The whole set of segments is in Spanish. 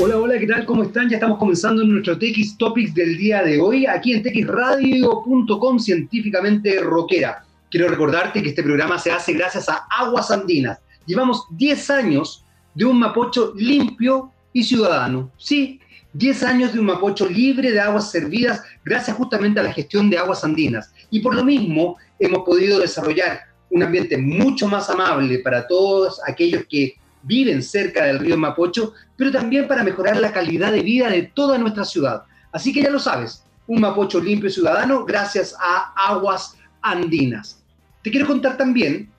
Hola, hola, ¿qué tal? ¿Cómo están? Ya estamos comenzando nuestro TX Topics del día de hoy, aquí en txradio.com, científicamente rockera. Quiero recordarte que este programa se hace gracias a Aguas Andinas. Llevamos 10 años de un Mapocho limpio y ciudadano. Sí, 10 años de un Mapocho libre de aguas servidas gracias justamente a la gestión de aguas andinas. Y por lo mismo hemos podido desarrollar un ambiente mucho más amable para todos aquellos que viven cerca del río Mapocho, pero también para mejorar la calidad de vida de toda nuestra ciudad. Así que ya lo sabes, un Mapocho limpio y ciudadano gracias a Aguas Andinas. Te quiero contar también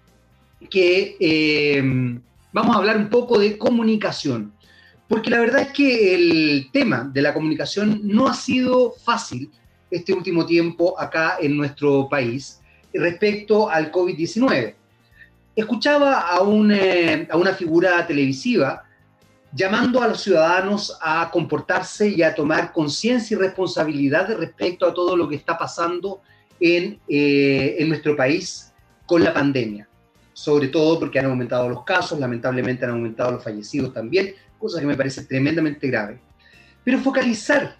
que eh, vamos a hablar un poco de comunicación, porque la verdad es que el tema de la comunicación no ha sido fácil este último tiempo acá en nuestro país respecto al COVID-19 escuchaba a, eh, a una figura televisiva llamando a los ciudadanos a comportarse y a tomar conciencia y responsabilidad respecto a todo lo que está pasando en, eh, en nuestro país con la pandemia. Sobre todo porque han aumentado los casos, lamentablemente han aumentado los fallecidos también, cosa que me parece tremendamente grave. Pero focalizar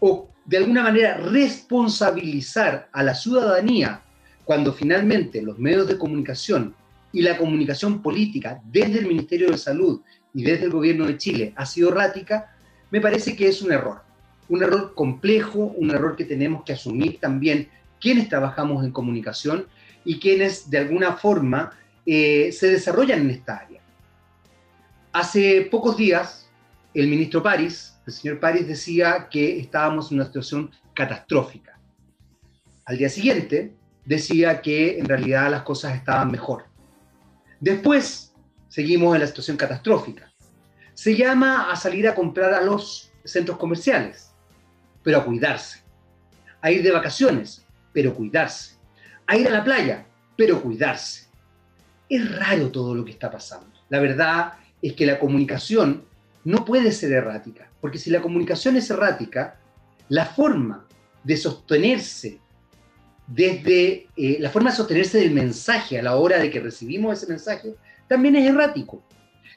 o de alguna manera responsabilizar a la ciudadanía cuando finalmente los medios de comunicación y la comunicación política desde el Ministerio de Salud y desde el gobierno de Chile ha sido errática, me parece que es un error. Un error complejo, un error que tenemos que asumir también quienes trabajamos en comunicación y quienes de alguna forma eh, se desarrollan en esta área. Hace pocos días, el ministro París, el señor París, decía que estábamos en una situación catastrófica. Al día siguiente, decía que en realidad las cosas estaban mejor. Después seguimos en la situación catastrófica. Se llama a salir a comprar a los centros comerciales, pero a cuidarse. A ir de vacaciones, pero cuidarse. A ir a la playa, pero cuidarse. Es raro todo lo que está pasando. La verdad es que la comunicación no puede ser errática, porque si la comunicación es errática, la forma de sostenerse desde eh, la forma de sostenerse del mensaje a la hora de que recibimos ese mensaje, también es errático.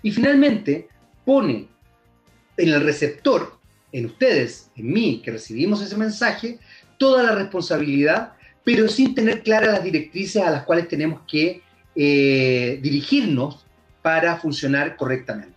Y finalmente pone en el receptor, en ustedes, en mí, que recibimos ese mensaje, toda la responsabilidad, pero sin tener claras las directrices a las cuales tenemos que eh, dirigirnos para funcionar correctamente.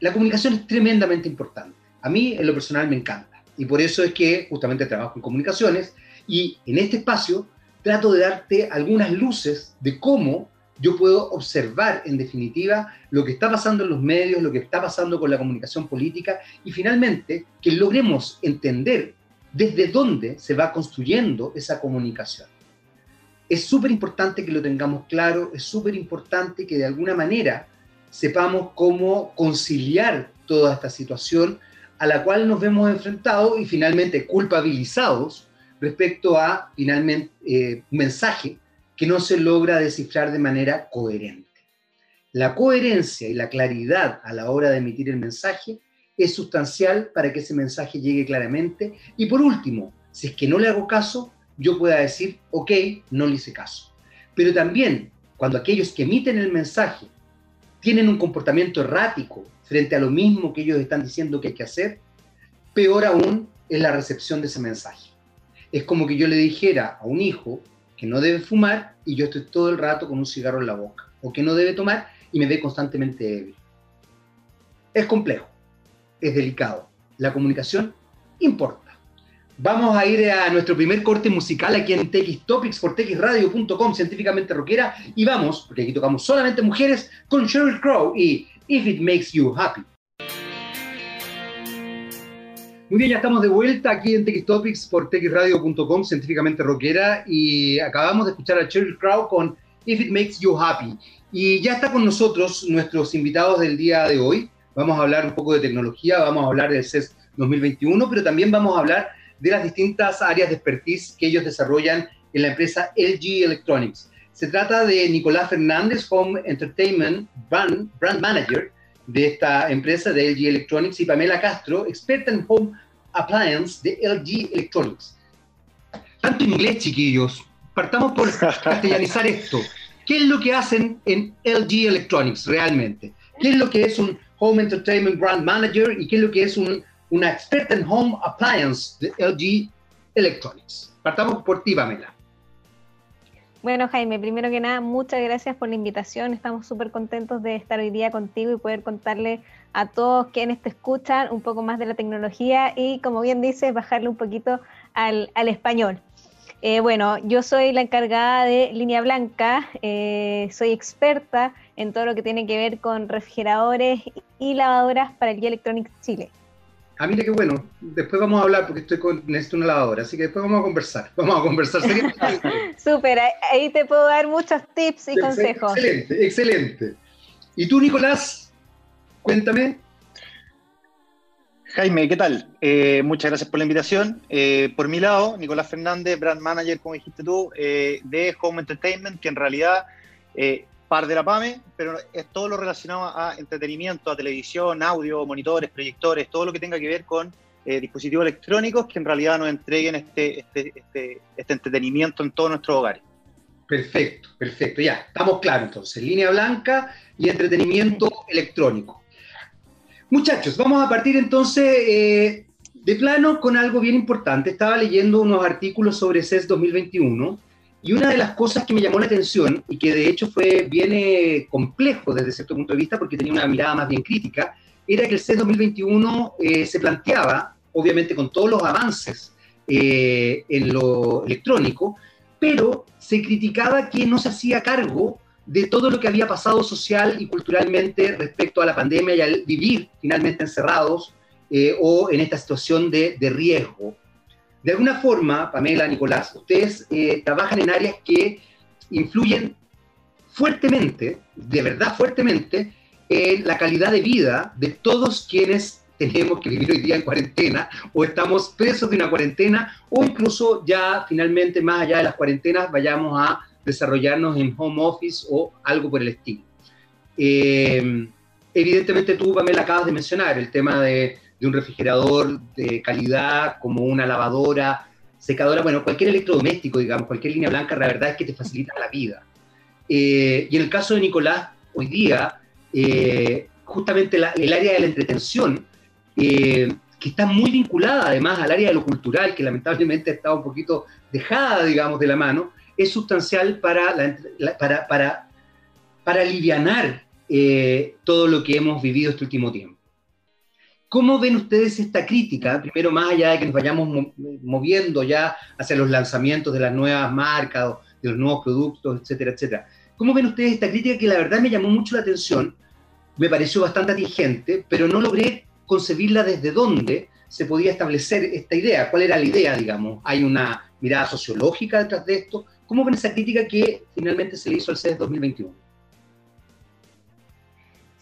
La comunicación es tremendamente importante. A mí, en lo personal, me encanta. Y por eso es que justamente trabajo en comunicaciones y en este espacio trato de darte algunas luces de cómo yo puedo observar en definitiva lo que está pasando en los medios, lo que está pasando con la comunicación política y finalmente que logremos entender desde dónde se va construyendo esa comunicación. Es súper importante que lo tengamos claro, es súper importante que de alguna manera sepamos cómo conciliar toda esta situación a la cual nos vemos enfrentados y finalmente culpabilizados respecto a, finalmente, eh, un mensaje que no se logra descifrar de manera coherente. La coherencia y la claridad a la hora de emitir el mensaje es sustancial para que ese mensaje llegue claramente. Y por último, si es que no le hago caso, yo pueda decir, ok, no le hice caso. Pero también, cuando aquellos que emiten el mensaje tienen un comportamiento errático frente a lo mismo que ellos están diciendo que hay que hacer, peor aún es la recepción de ese mensaje es como que yo le dijera a un hijo que no debe fumar y yo estoy todo el rato con un cigarro en la boca, o que no debe tomar y me ve constantemente débil. Es complejo, es delicado. La comunicación importa. Vamos a ir a nuestro primer corte musical aquí en TX Topics por txradio.com, científicamente rockera, y vamos, porque aquí tocamos solamente mujeres, con Sheryl Crow y If It Makes You Happy. Muy bien, ya estamos de vuelta aquí en TX Topics por txradio.com, científicamente rockera, y acabamos de escuchar a Cheryl Crow con If It Makes You Happy. Y ya está con nosotros nuestros invitados del día de hoy. Vamos a hablar un poco de tecnología, vamos a hablar del CES 2021, pero también vamos a hablar de las distintas áreas de expertise que ellos desarrollan en la empresa LG Electronics. Se trata de Nicolás Fernández, Home Entertainment Brand, Brand Manager, de esta empresa de LG Electronics y Pamela Castro, experta en Home Appliance de LG Electronics. Tanto inglés, chiquillos. Partamos por castellanizar esto. ¿Qué es lo que hacen en LG Electronics realmente? ¿Qué es lo que es un Home Entertainment Brand Manager y qué es lo que es una experta en Home Appliance de LG Electronics. Partamos por ti, Pamela. Bueno, Jaime, primero que nada, muchas gracias por la invitación. Estamos súper contentos de estar hoy día contigo y poder contarle a todos quienes te escuchan un poco más de la tecnología y, como bien dices, bajarle un poquito al, español. Eh, bueno, yo soy la encargada de Línea Blanca, eh, soy experta en todo lo que tiene que ver con refrigeradores y lavadoras para el Electronics Chile. Ah, mira qué bueno. Después vamos a hablar porque estoy con, necesito una lavadora, así que después vamos a conversar. Vamos a conversar. Súper, ahí te puedo dar muchos tips y consejos. Excelente, excelente. ¿Y tú, Nicolás? Cuéntame. Jaime, ¿qué tal? Eh, muchas gracias por la invitación. Eh, por mi lado, Nicolás Fernández, brand manager, como dijiste tú, eh, de Home Entertainment, que en realidad par de la PAME, pero es todo lo relacionado a entretenimiento, a televisión, audio, monitores, proyectores, todo lo que tenga que ver con eh, dispositivos electrónicos que en realidad nos entreguen este, este, este, este, entretenimiento en todos nuestros hogares. Perfecto, perfecto, ya, estamos claros entonces, línea blanca y entretenimiento electrónico. Muchachos, vamos a partir entonces eh, de plano con algo bien importante. Estaba leyendo unos artículos sobre CES 2021 y una de las cosas que me llamó la atención y que de hecho fue bien eh, complejo desde cierto punto de vista porque tenía una mirada más bien crítica, era que el CES 2021 eh, se planteaba, obviamente con todos los avances eh, en lo electrónico, pero se criticaba que no se hacía cargo de todo lo que había pasado social y culturalmente respecto a la pandemia y al vivir finalmente encerrados o en esta situación de riesgo de alguna forma, Pamela, Nicolás, ustedes eh, trabajan en áreas que influyen fuertemente, de verdad fuertemente, en la calidad de vida de todos quienes tenemos que vivir hoy día en cuarentena o estamos presos de una cuarentena o incluso ya finalmente más allá de las cuarentenas vayamos a desarrollarnos en home office o algo por el estilo. Eh, evidentemente tú, Pamela, acabas de mencionar el tema de de un refrigerador de calidad, como una lavadora, secadora, bueno, cualquier electrodoméstico, digamos, cualquier línea blanca, la verdad es que te facilita la vida. Eh, y en el caso de Nicolás, hoy día, eh, justamente el área de la entretención, eh, que está muy vinculada además al área de lo cultural, que lamentablemente está un poquito dejada, digamos, de la mano, es sustancial para, para, para, para todo lo que hemos vivido este último tiempo. ¿Cómo ven ustedes esta crítica? Primero, más allá de que nos vayamos moviendo ya hacia los lanzamientos de las nuevas marcas, de los nuevos productos, etcétera, etcétera. ¿Cómo ven ustedes esta crítica que la verdad me llamó mucho la atención? Me pareció bastante atingente, pero no logré concebirla desde dónde se podía establecer esta idea. ¿Cuál era la idea, digamos? ¿Hay una mirada sociológica detrás de esto? ¿Cómo ven esa crítica que finalmente se le hizo al CES 2021?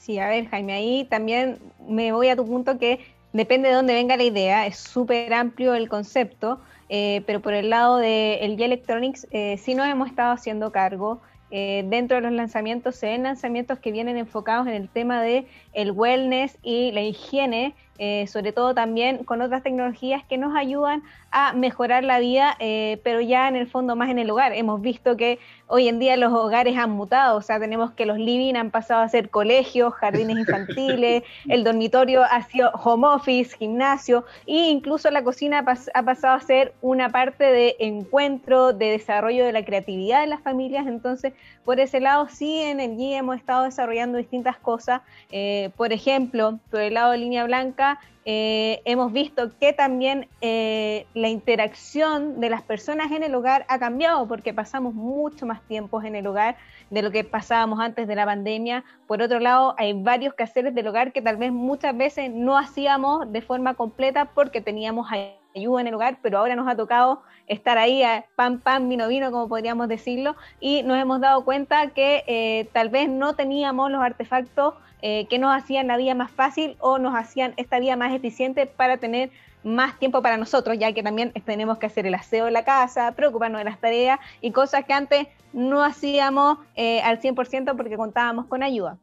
Sí, a ver, Jaime, ahí también me voy a tu punto que depende de dónde venga la idea, es súper amplio el concepto, eh, pero por el lado de el Electronics eh, sí nos hemos estado haciendo cargo. Eh, dentro de los lanzamientos se ven lanzamientos que vienen enfocados en el tema de el wellness y la higiene eh, sobre todo también con otras tecnologías que nos ayudan a mejorar la vida, eh, pero ya en el fondo más en el hogar. Hemos visto que hoy en día los hogares han mutado, o sea, tenemos que los living han pasado a ser colegios, jardines infantiles, el dormitorio ha sido home office, gimnasio, e incluso la cocina ha pasado a ser una parte de encuentro, de desarrollo de la creatividad de las familias. Entonces, por ese lado, sí, en el GIE hemos estado desarrollando distintas cosas. Eh, por ejemplo, por el lado de línea blanca, eh, hemos visto que también eh, la interacción de las personas en el hogar ha cambiado porque pasamos mucho más tiempo en el hogar de lo que pasábamos antes de la pandemia. Por otro lado, hay varios quehaceres del hogar que tal vez muchas veces no hacíamos de forma completa porque teníamos ayuda en el hogar, pero ahora nos ha tocado estar ahí a pan, pan, vino, vino, como podríamos decirlo, y nos hemos dado cuenta que eh, tal vez no teníamos los artefactos eh, que nos hacían la vida más fácil o nos hacían esta vida más eficiente para tener más tiempo para nosotros, ya que también tenemos que hacer el aseo de la casa, preocuparnos de las tareas y cosas que antes no hacíamos eh, al 100% porque contábamos con ayuda.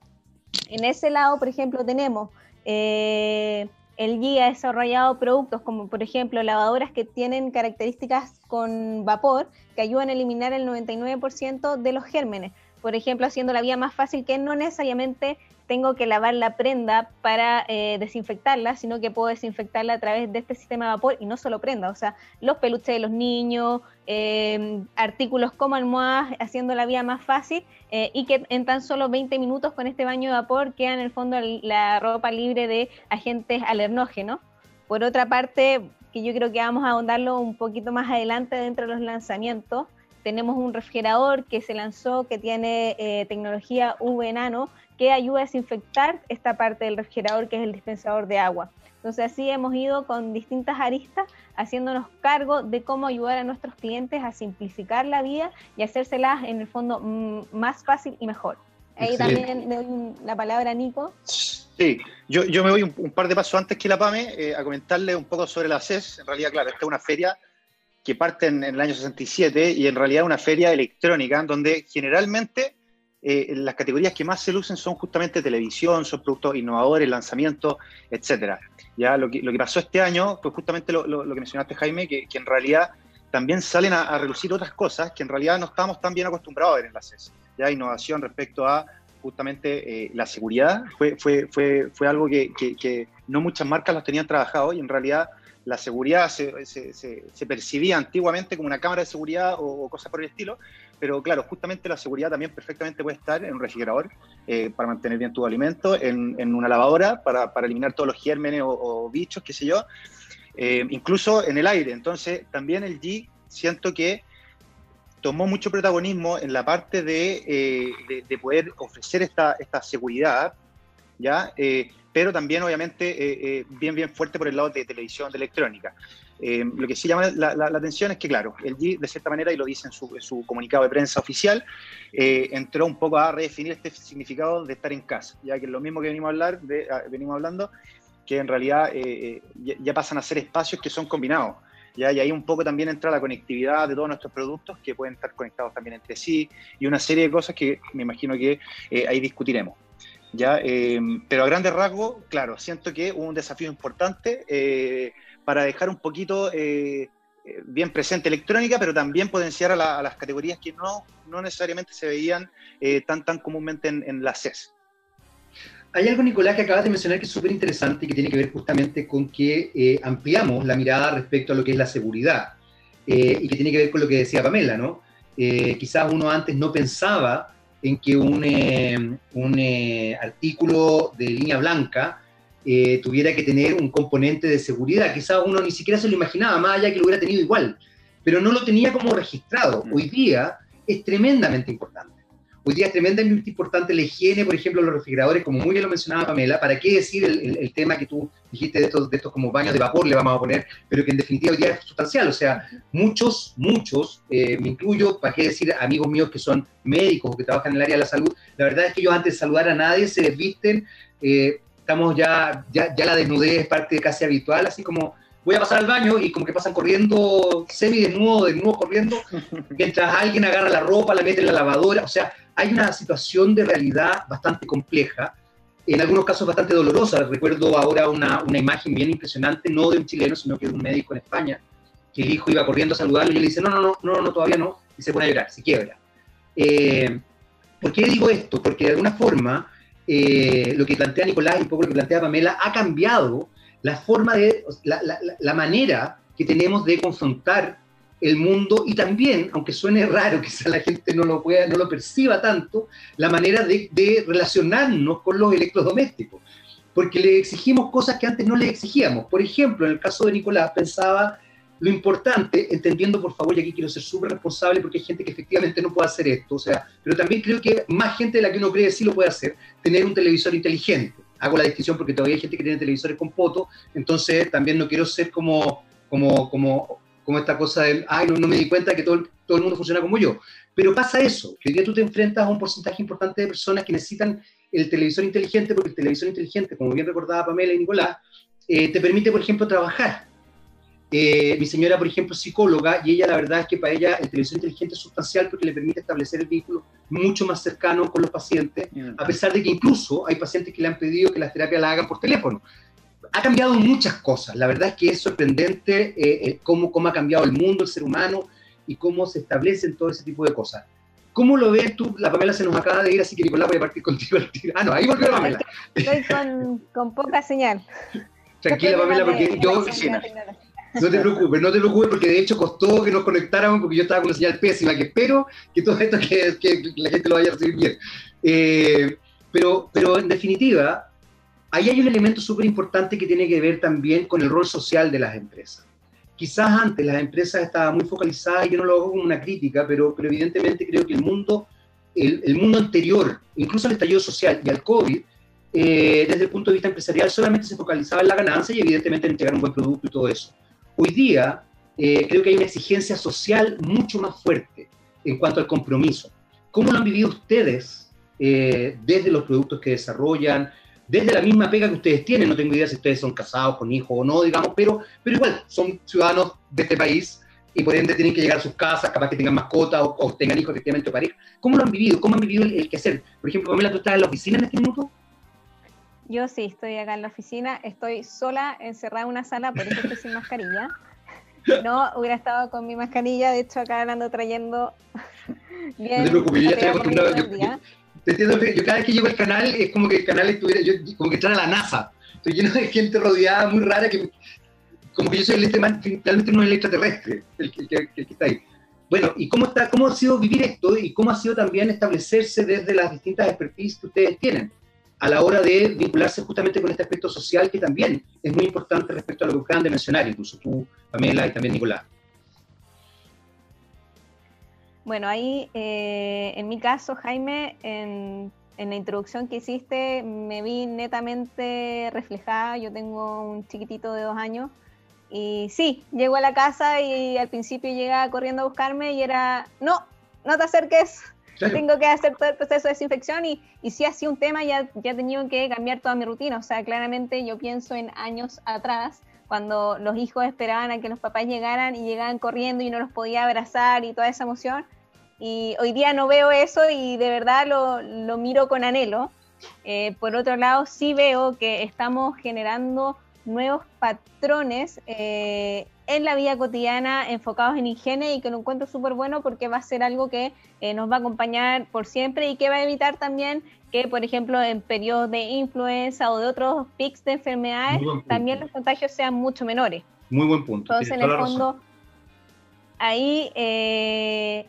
En ese lado, por ejemplo, tenemos eh, el guía desarrollado productos como, por ejemplo, lavadoras que tienen características con vapor que ayudan a eliminar el 99% de los gérmenes por ejemplo, haciendo la vida más fácil que no necesariamente tengo que lavar la prenda para eh, desinfectarla, sino que puedo desinfectarla a través de este sistema de vapor y no solo prenda, o sea, los peluches de los niños, eh, artículos como almohadas, haciendo la vida más fácil eh, y que en tan solo 20 minutos con este baño de vapor queda en el fondo la ropa libre de agentes alernógenos. Por otra parte, que yo creo que vamos a ahondarlo un poquito más adelante dentro de los lanzamientos, tenemos un refrigerador que se lanzó que tiene eh, tecnología UV nano que ayuda a desinfectar esta parte del refrigerador que es el dispensador de agua. Entonces así hemos ido con distintas aristas haciéndonos cargo de cómo ayudar a nuestros clientes a simplificar la vida y hacérselas en el fondo mm, más fácil y mejor. Ahí también le doy la palabra a Nico. Sí, yo, yo me voy un, par de pasos antes que la PAME eh, a comentarle un poco sobre la CES. En realidad, claro, esta es una feria que parte en, el año 67 y en realidad una feria electrónica donde generalmente eh, las categorías que más se lucen son justamente televisión, son productos innovadores, lanzamientos, etcétera. Ya lo que, lo que pasó este año fue justamente lo, que mencionaste, Jaime, que, en realidad también salen a, relucir otras cosas que en realidad no estamos tan bien acostumbrados a ver en la CES. Ya innovación respecto a justamente eh, la seguridad fue, fue, fue, fue algo que, que, no muchas marcas los tenían trabajado y en realidad la seguridad se, se, se, percibía antiguamente como una cámara de seguridad o, cosas por el estilo, pero claro, justamente la seguridad también perfectamente puede estar en un refrigerador eh, para mantener bien tu alimento, en, en una lavadora para, para, eliminar todos los gérmenes o, bichos, qué sé yo, eh, incluso en el aire. Entonces, también el G siento que tomó mucho protagonismo en la parte de, eh, de, poder ofrecer esta, esta seguridad, ¿ya? pero también obviamente bien, bien fuerte por el lado de televisión, de electrónica. Eh, lo que sí llama la, atención es que, claro, el G, de cierta manera, y lo dice en su, comunicado de prensa oficial, entró un poco a redefinir este significado de estar en casa, ya que es lo mismo que venimos, a hablar de, venimos hablando, que en realidad ya, pasan a ser espacios que son combinados. ¿ya? Y ahí un poco también entra la conectividad de todos nuestros productos que pueden estar conectados también entre sí y una serie de cosas que me imagino que ahí discutiremos. ¿ya? Eh, pero a grandes rasgos, claro, siento que hubo un desafío importante eh, para dejar un poquito eh, bien presente electrónica, pero también potenciar a, las categorías que no, no, necesariamente se veían tan, tan comúnmente en, la CES. Hay algo, Nicolás, que acabas de mencionar que es súper interesante y que tiene que ver justamente con que ampliamos la mirada respecto a lo que es la seguridad y que tiene que ver con lo que decía Pamela, ¿no? quizás uno antes no pensaba en que un, eh, un eh, artículo de línea blanca eh, tuviera que tener un componente de seguridad. Quizás uno ni siquiera se lo imaginaba, más allá que lo hubiera tenido igual, pero no lo tenía como registrado. Mm. Hoy día es tremendamente importante. Hoy día es tremendamente importante la higiene, por ejemplo, los refrigeradores, como muy bien lo mencionaba Pamela. ¿Para qué decir el, tema que tú dijiste de estos, de estos como baños de vapor, le vamos a poner, pero que en definitiva hoy día es sustancial? O sea, muchos, muchos, eh, me incluyo, ¿para qué decir amigos míos que son médicos o que trabajan en el área de la salud? La verdad es que ellos antes de saludar a nadie se desvisten. Eh, estamos ya, ya, ya la desnudez es parte casi habitual, así como voy a pasar al baño y como que pasan corriendo semi desnudo, desnudo corriendo, mientras alguien agarra la ropa, la mete en la lavadora, o sea, hay una situación de realidad bastante compleja, en algunos casos bastante dolorosa. Recuerdo ahora una, una, imagen bien impresionante, no de un chileno, sino que de un médico en España, que el hijo iba corriendo a saludarle y le dice, no, no, no, no, no todavía no, y se pone a llorar, se quiebra. Eh, ¿Por qué digo esto? Porque de alguna forma eh, lo que plantea Nicolás y un poco lo que plantea Pamela ha cambiado la forma de, la, manera que tenemos de confrontar el mundo y también, aunque suene raro, quizá la gente no lo, pueda, no lo perciba tanto, la manera de, relacionarnos con los electrodomésticos, porque le exigimos cosas que antes no le exigíamos. Por ejemplo, en el caso de Nicolás, pensaba lo importante, entendiendo por favor, y aquí quiero ser súper responsable porque hay gente que efectivamente no puede hacer esto, o sea, pero también creo que más gente de la que uno cree sí lo puede hacer, tener un televisor inteligente. Hago la distinción porque todavía hay gente que tiene televisores con poto, entonces también no quiero ser como, como, como esta cosa del, ay, no, me di cuenta que todo el, todo el mundo funciona como yo. Pero pasa eso, que hoy día tú te enfrentas a un porcentaje importante de personas que necesitan el televisor inteligente, porque el televisor inteligente, como bien recordaba Pamela y Nicolás, eh, te permite, por ejemplo, trabajar. Eh, mi señora, por ejemplo, es psicóloga, y ella la verdad es que para ella el televisor inteligente es sustancial porque le permite establecer el vínculo mucho más cercano con los pacientes, a pesar de que incluso hay pacientes que le han pedido que las terapias las hagan por teléfono ha cambiado muchas cosas. La verdad es que es sorprendente eh, eh, cómo, cómo ha cambiado el mundo, el ser humano y cómo se establecen todo ese tipo de cosas. ¿Cómo lo ves tú? La Pamela se nos acaba de ir, así que Nicolás voy a partir contigo al tiro. Ah, no, ahí volvió la Pamela. Estoy con, con poca señal. Tranquila, Pamela, porque yo... No te preocupes, no te preocupes, porque de hecho costó que nos conectáramos porque yo estaba con una señal pésima, que espero que todo esto que, que la gente lo vaya a recibir bien. Eh, pero, pero en definitiva, ahí hay un elemento súper importante que tiene que ver también con el rol social de las empresas. Quizás antes las empresas estaban muy focalizadas, y yo no lo hago como una crítica, pero, pero evidentemente creo que el mundo, el, el mundo anterior, incluso el estallido social y al COVID, eh, desde el punto de vista empresarial solamente se focalizaba en la ganancia y evidentemente en entregar un buen producto y todo eso. Hoy día eh, creo que hay una exigencia social mucho más fuerte en cuanto al compromiso. ¿Cómo lo han vivido ustedes eh, desde los productos que desarrollan, desde la misma pega que ustedes tienen? No tengo idea si ustedes son casados con hijos o no, digamos, pero, pero igual son ciudadanos de este país y por ende tienen que llegar a sus casas, capaz que tengan mascotas o, tengan hijos efectivamente o pareja. ¿Cómo lo han vivido? ¿Cómo han vivido el, el quehacer? Por ejemplo, Pamela, ¿tú estás en la oficina en este minuto? Yo sí, estoy acá en la oficina, estoy sola, encerrada en una sala, por eso estoy sin mascarilla. No, hubiera estado con mi mascarilla, de hecho acá ando trayendo bien. No te preocupes, yo ya estoy acostumbrado. Yo, te entiendo, yo cada vez que llego al canal es como que el canal estuviera, yo, como que entrara a la NASA. Estoy lleno de gente rodeada, muy rara, que como que yo soy el realmente no es el extraterrestre, el, que está ahí. Bueno, ¿y cómo, está, cómo ha sido vivir esto y cómo ha sido también establecerse desde las distintas expertise que ustedes tienen? A la hora de vincularse justamente con este aspecto social que también es muy importante respecto a lo que acaban de mencionar, incluso tú, Pamela, y también Nicolás. Bueno, ahí eh, en mi caso, Jaime, en, la introducción que hiciste me vi netamente reflejada. Yo tengo un chiquitito de dos años y sí, llego a la casa y al principio llega corriendo a buscarme y era, no, no te acerques, tengo que hacer todo el proceso de desinfección y, y si ha sido un tema, ya, ya he tenido que cambiar toda mi rutina. O sea, claramente yo pienso en años atrás, cuando los hijos esperaban a que los papás llegaran y llegaban corriendo y no los podía abrazar y toda esa emoción. Y hoy día no veo eso y de verdad lo, lo miro con anhelo. Eh, por otro lado, sí veo que estamos generando nuevos patrones eh, en la vida cotidiana enfocados en higiene y que lo encuentro súper bueno porque va a ser algo que eh, nos va a acompañar por siempre y que va a evitar también que, por ejemplo, en periodos de influenza o de otros pics de enfermedades, también los contagios sean mucho menores. Muy buen punto. Entonces, en el fondo, ahí eh,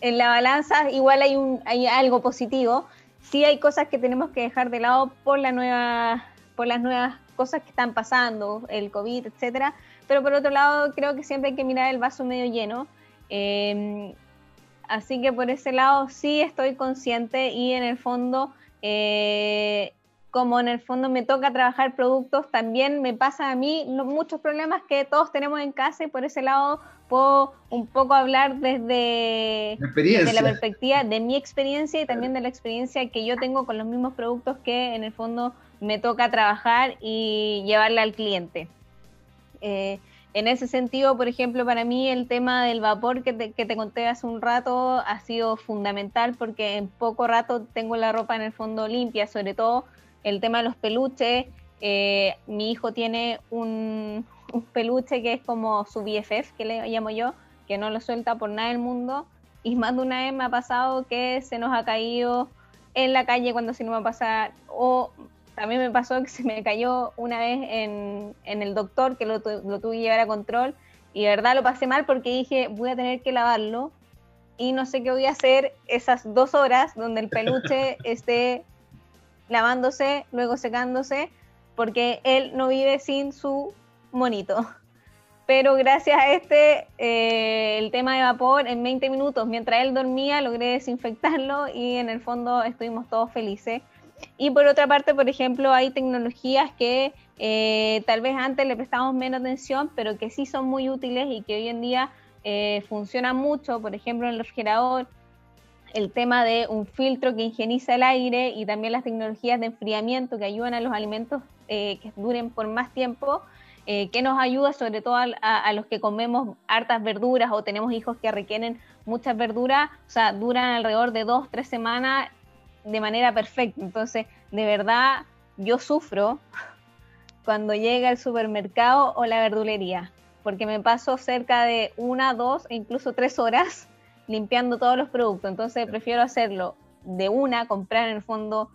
en la balanza igual hay, un, hay algo positivo. Sí hay cosas que tenemos que dejar de lado por, la nueva, por las nuevas cosas que están pasando, el COVID, etcétera, pero por otro lado creo que siempre hay que mirar el vaso medio lleno. Em, así que por ese lado sí estoy consciente y en el fondo, eh, como en el fondo me toca trabajar productos, también me pasa a mí muchos problemas que todos tenemos en casa y por ese lado puedo un poco hablar desde, desde, la perspectiva de mi experiencia y también de la experiencia que yo tengo con los mismos productos que en el fondo me toca trabajar y llevarle al cliente. Eh, en ese sentido, por ejemplo, para mí el tema del vapor que te, conté hace un rato ha sido fundamental porque en poco rato tengo la ropa en el fondo limpia, sobre todo el tema de los peluches. Eh, mi hijo tiene un, un, peluche que es como su BFF, que le llamo yo, que no lo suelta por nada del mundo. Y más de una vez me ha pasado que se nos ha caído en la calle cuando se nos va a pasar, o también me pasó que se me cayó una vez en, en el doctor, que lo, lo, tuve que llevar a control, y de verdad lo pasé mal porque dije, voy a tener que lavarlo, y no sé qué voy a hacer esas dos horas donde el peluche esté lavándose, luego secándose, porque él no vive sin su monito. Pero gracias a este, eh, el tema de vapor, en 20 minutos, mientras él dormía, logré desinfectarlo y en el fondo estuvimos todos felices. Y por otra parte, por ejemplo, hay tecnologías que eh, tal vez antes le prestamos menos atención, pero que sí son muy útiles y que hoy en día eh, funcionan mucho. Por ejemplo, en el refrigerador, el tema de un filtro que higieniza el aire y también las tecnologías de enfriamiento que ayudan a los alimentos eh, que duren por más tiempo. que nos ayuda sobre todo a, a, los que comemos hartas verduras o tenemos hijos que requieren muchas verduras, o sea, duran alrededor de dos, tres semanas de manera perfecta. Entonces, de verdad, yo sufro cuando llega el supermercado o la verdulería, porque me paso cerca de una, dos e incluso tres horas limpiando todos los productos. Entonces prefiero hacerlo de una, comprar en el fondo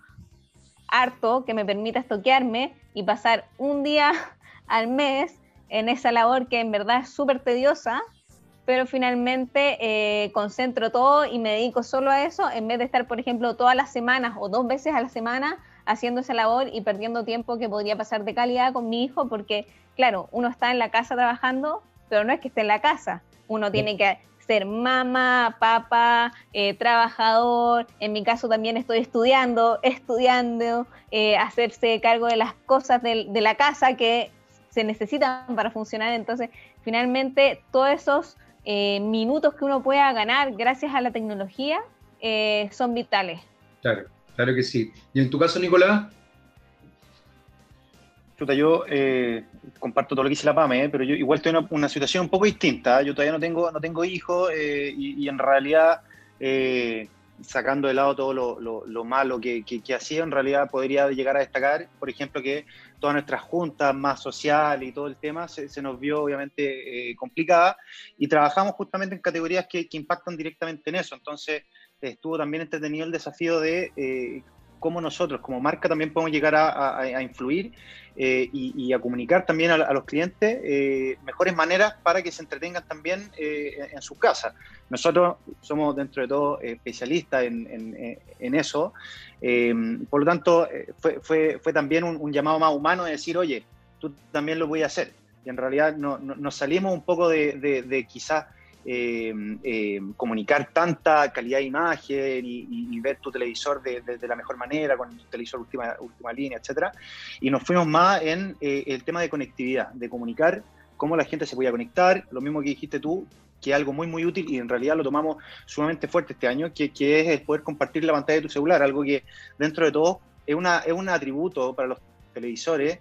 harto que me permita estoquearme y pasar un día al mes en esa labor que en verdad es súper tediosa, pero finalmente eh, concentro todo y me dedico solo a eso en vez de estar, por ejemplo, todas las semanas o dos veces a la semana haciendo esa labor y perdiendo tiempo que podría pasar de calidad con mi hijo, porque, claro, uno está en la casa trabajando, pero no es que esté en la casa, uno tiene que ser mamá, papá, eh, trabajador, en mi caso también estoy estudiando, estudiando, eh, hacerse cargo de las cosas de, la casa que se necesitan para funcionar. Entonces, finalmente, todos esos eh, minutos que uno pueda ganar gracias a la tecnología son vitales. Claro, claro que sí. ¿Y en tu caso, Nicolás? Chuta, yo eh, comparto todo lo que dice la PAME, eh, pero yo igual estoy en una, situación un poco distinta. Yo todavía no tengo, no tengo hijos eh, y, en realidad, sacando de lado todo lo, malo que, que, hacía, en realidad podría llegar a destacar, por ejemplo, que todas nuestras juntas más sociales y todo el tema se, nos vio obviamente complicada y trabajamos justamente en categorías que, que, impactan directamente en eso. Entonces, estuvo también entretenido el desafío de cómo nosotros como marca también podemos llegar a, influir eh, y, a comunicar también a, los clientes eh, mejores maneras para que se entretengan también eh, en su casa. Nosotros somos dentro de todo especialistas en, eso, por lo tanto fue, fue, también un, llamado más humano de decir, oye, tú también lo voy a hacer. Y en realidad no, nos salimos un poco de, de quizás eh, eh, comunicar tanta calidad de imagen y, ver tu televisor de, la mejor manera, con tu televisor última, última línea, etcétera. Y nos fuimos más en eh, el tema de conectividad, de comunicar cómo la gente se podía conectar, lo mismo que dijiste tú, que es algo muy, muy útil y en realidad lo tomamos sumamente fuerte este año, que, que es poder compartir la pantalla de tu celular, algo que dentro de todo es, una, es un atributo para los televisores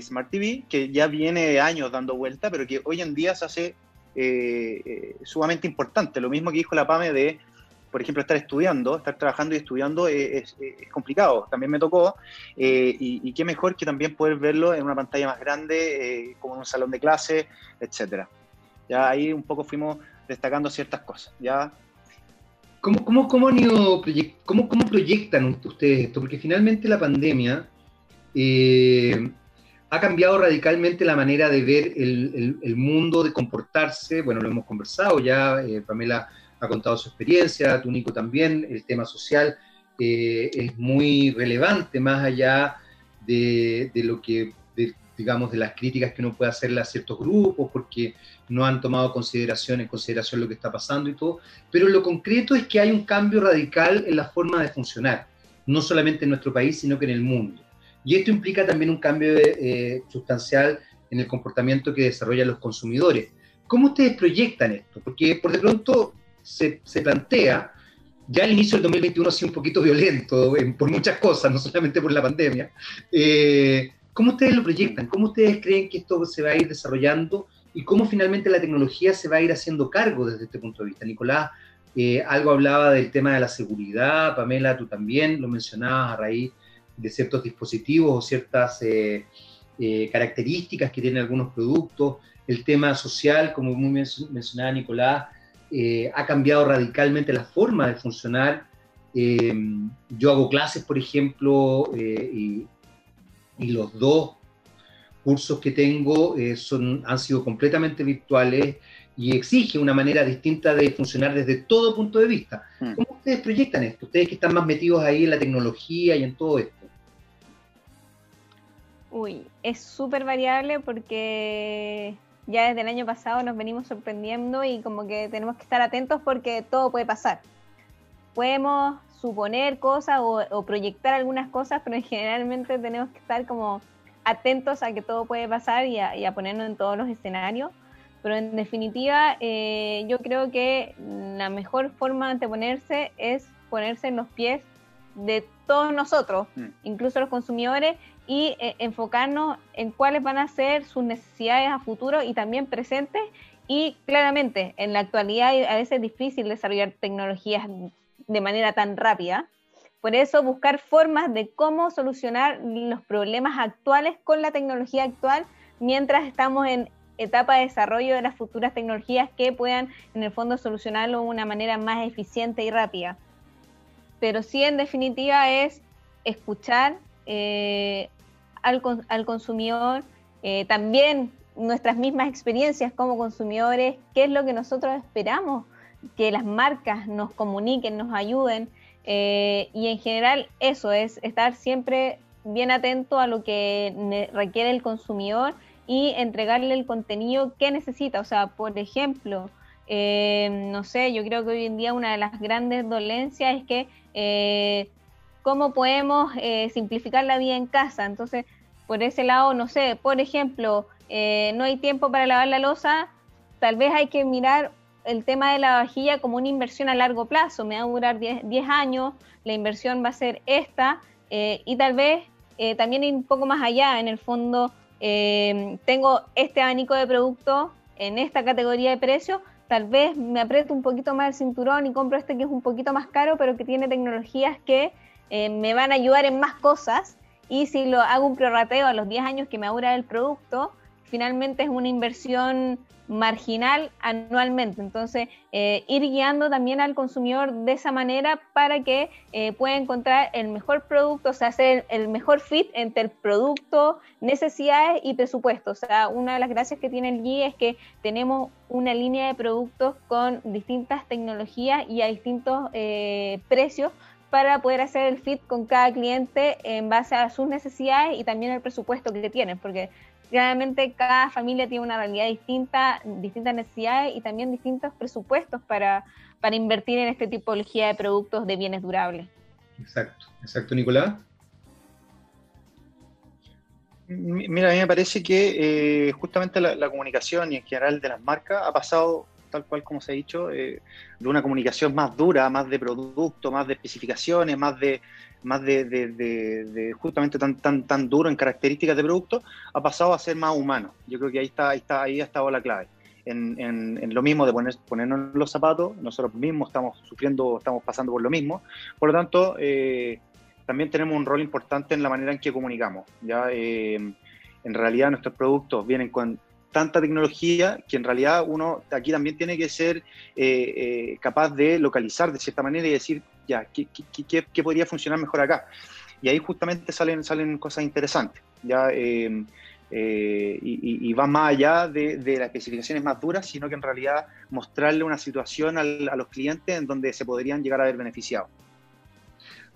Smart TV, que ya viene de años dando vuelta, pero que hoy en día se hace eh, eh, sumamente importante. Lo mismo que dijo la PAME de, por ejemplo, estar estudiando, estar trabajando y estudiando es, complicado. También me tocó. Eh, y, qué mejor que también poder verlo en una pantalla más grande, como en un salón de clase, etcétera. Ya ahí un poco fuimos destacando ciertas cosas. Ya ¿Cómo, cómo, cómo, han ido cómo, cómo, proyectan ustedes esto? Porque finalmente la pandemia eh, ha cambiado radicalmente la manera de ver el, mundo, de comportarse. Bueno, lo hemos conversado ya, eh, Pamela ha contado su experiencia, tú Nico también, el tema social eh, es muy relevante más allá de, lo que, digamos, de las críticas que uno puede hacerle a ciertos grupos porque no han tomado consideración, en consideración lo que está pasando y todo, pero lo concreto es que hay un cambio radical en la forma de funcionar, no solamente en nuestro país, sino que en el mundo. Y esto implica también un cambio eh, sustancial en el comportamiento que desarrollan los consumidores. ¿Cómo ustedes proyectan esto? Porque por de pronto se, plantea, ya el inicio del 2021 ha sido un poquito violento por muchas cosas, no solamente por la pandemia. Eh, ¿Cómo ustedes lo proyectan? ¿Cómo ustedes creen que esto se va a ir desarrollando? ¿Y cómo finalmente la tecnología se va a ir haciendo cargo desde este punto de vista? Nicolás, eh, algo hablaba del tema de la seguridad, Pamela, tú también lo mencionabas a raíz de ciertos dispositivos o ciertas eh, eh, características que tienen algunos productos. El tema social, como muy mencionaba Nicolás, eh, ha cambiado radicalmente la forma de funcionar. yo hago clases, por ejemplo, y, los dos cursos que tengo son, han sido completamente virtuales y exige una manera distinta de funcionar desde todo punto de vista. Hmm. ¿Cómo ustedes proyectan esto? Ustedes que están más metidos ahí en la tecnología y en todo esto. Uy, es súper variable porque ya desde el año pasado nos venimos sorprendiendo y como que tenemos que estar atentos porque todo puede pasar. Podemos suponer cosas o, proyectar algunas cosas, pero generalmente tenemos que estar como atentos a que todo puede pasar y a, ponernos en todos los escenarios. Pero en definitiva, eh, yo creo que la mejor forma de ponerse es ponerse en los pies de todos nosotros, mm. incluso los consumidores, y eh, enfocarnos en cuáles van a ser sus necesidades a futuro y también presentes. Y claramente, en la actualidad a veces es difícil desarrollar tecnologías de manera tan rápida. Por eso, buscar formas de cómo solucionar los problemas actuales con la tecnología actual mientras estamos en etapa de desarrollo de las futuras tecnologías que puedan en el fondo solucionarlo de una manera más eficiente y rápida. Pero sí, en definitiva, es escuchar eh, al, consumidor, eh, también nuestras mismas experiencias como consumidores, qué es lo que nosotros esperamos que las marcas nos comuniquen, nos ayuden. Eh, y en general eso es estar siempre bien atento a lo que requiere el consumidor y entregarle el contenido que necesita. O sea, por ejemplo, eh, no sé, yo creo que hoy en día una de las grandes dolencias es que eh, cómo podemos simplificar la vida en casa. Entonces, por ese lado, no sé, por ejemplo, no hay tiempo para lavar la losa, tal vez hay que mirar el tema de la vajilla como una inversión a largo plazo, me va a durar 10, años, la inversión va a ser esta, eh, y tal vez eh, también ir un poco más allá, en el fondo eh, tengo este abanico de productos en esta categoría de precio, tal vez me aprieto un poquito más el cinturón y compro este que es un poquito más caro, pero que tiene tecnologías que me van a ayudar en más cosas, y si lo hago un prorrateo a los 10 años que me dura el producto, finalmente es una inversión marginal anualmente. Entonces, eh, ir guiando también al consumidor de esa manera para que eh, pueda encontrar el mejor producto, o sea, hacer el mejor fit entre el producto, necesidades y presupuesto. O sea, una de las gracias que tiene el guía es que tenemos una línea de productos con distintas tecnologías y a distintos eh, precios para poder hacer el fit con cada cliente en base a sus necesidades y también el presupuesto que tienen, porque Realmente cada familia tiene una realidad distinta, distintas necesidades y también distintos presupuestos para, para invertir en este tipología de productos de bienes durables. Exacto, exacto, Nicolás. Mira, a mí me parece que eh, justamente la, comunicación y en general de las marcas ha pasado, tal cual como se ha dicho, eh, de una comunicación más dura, más de producto, más de especificaciones, más de, más de, justamente tan, tan, tan duro en características de producto, ha pasado a ser más humano. Yo creo que ahí está, ahí está, ahí ha estado la clave. En, en, lo mismo de poner, ponernos los zapatos, nosotros mismos estamos sufriendo, estamos pasando por lo mismo. Por lo tanto, eh, también tenemos un rol importante en la manera en que comunicamos. ¿ya? Eh, en realidad nuestros productos vienen con tanta tecnología que en realidad uno aquí también tiene que ser eh, capaz de localizar de cierta manera y decir, ya, ¿qué, qué, podría funcionar mejor acá? Y ahí justamente salen, salen cosas interesantes, ya, eh, eh, y, va más allá de, las especificaciones más duras, sino que en realidad mostrarle una situación a los clientes en donde se podrían llegar a ver beneficiados.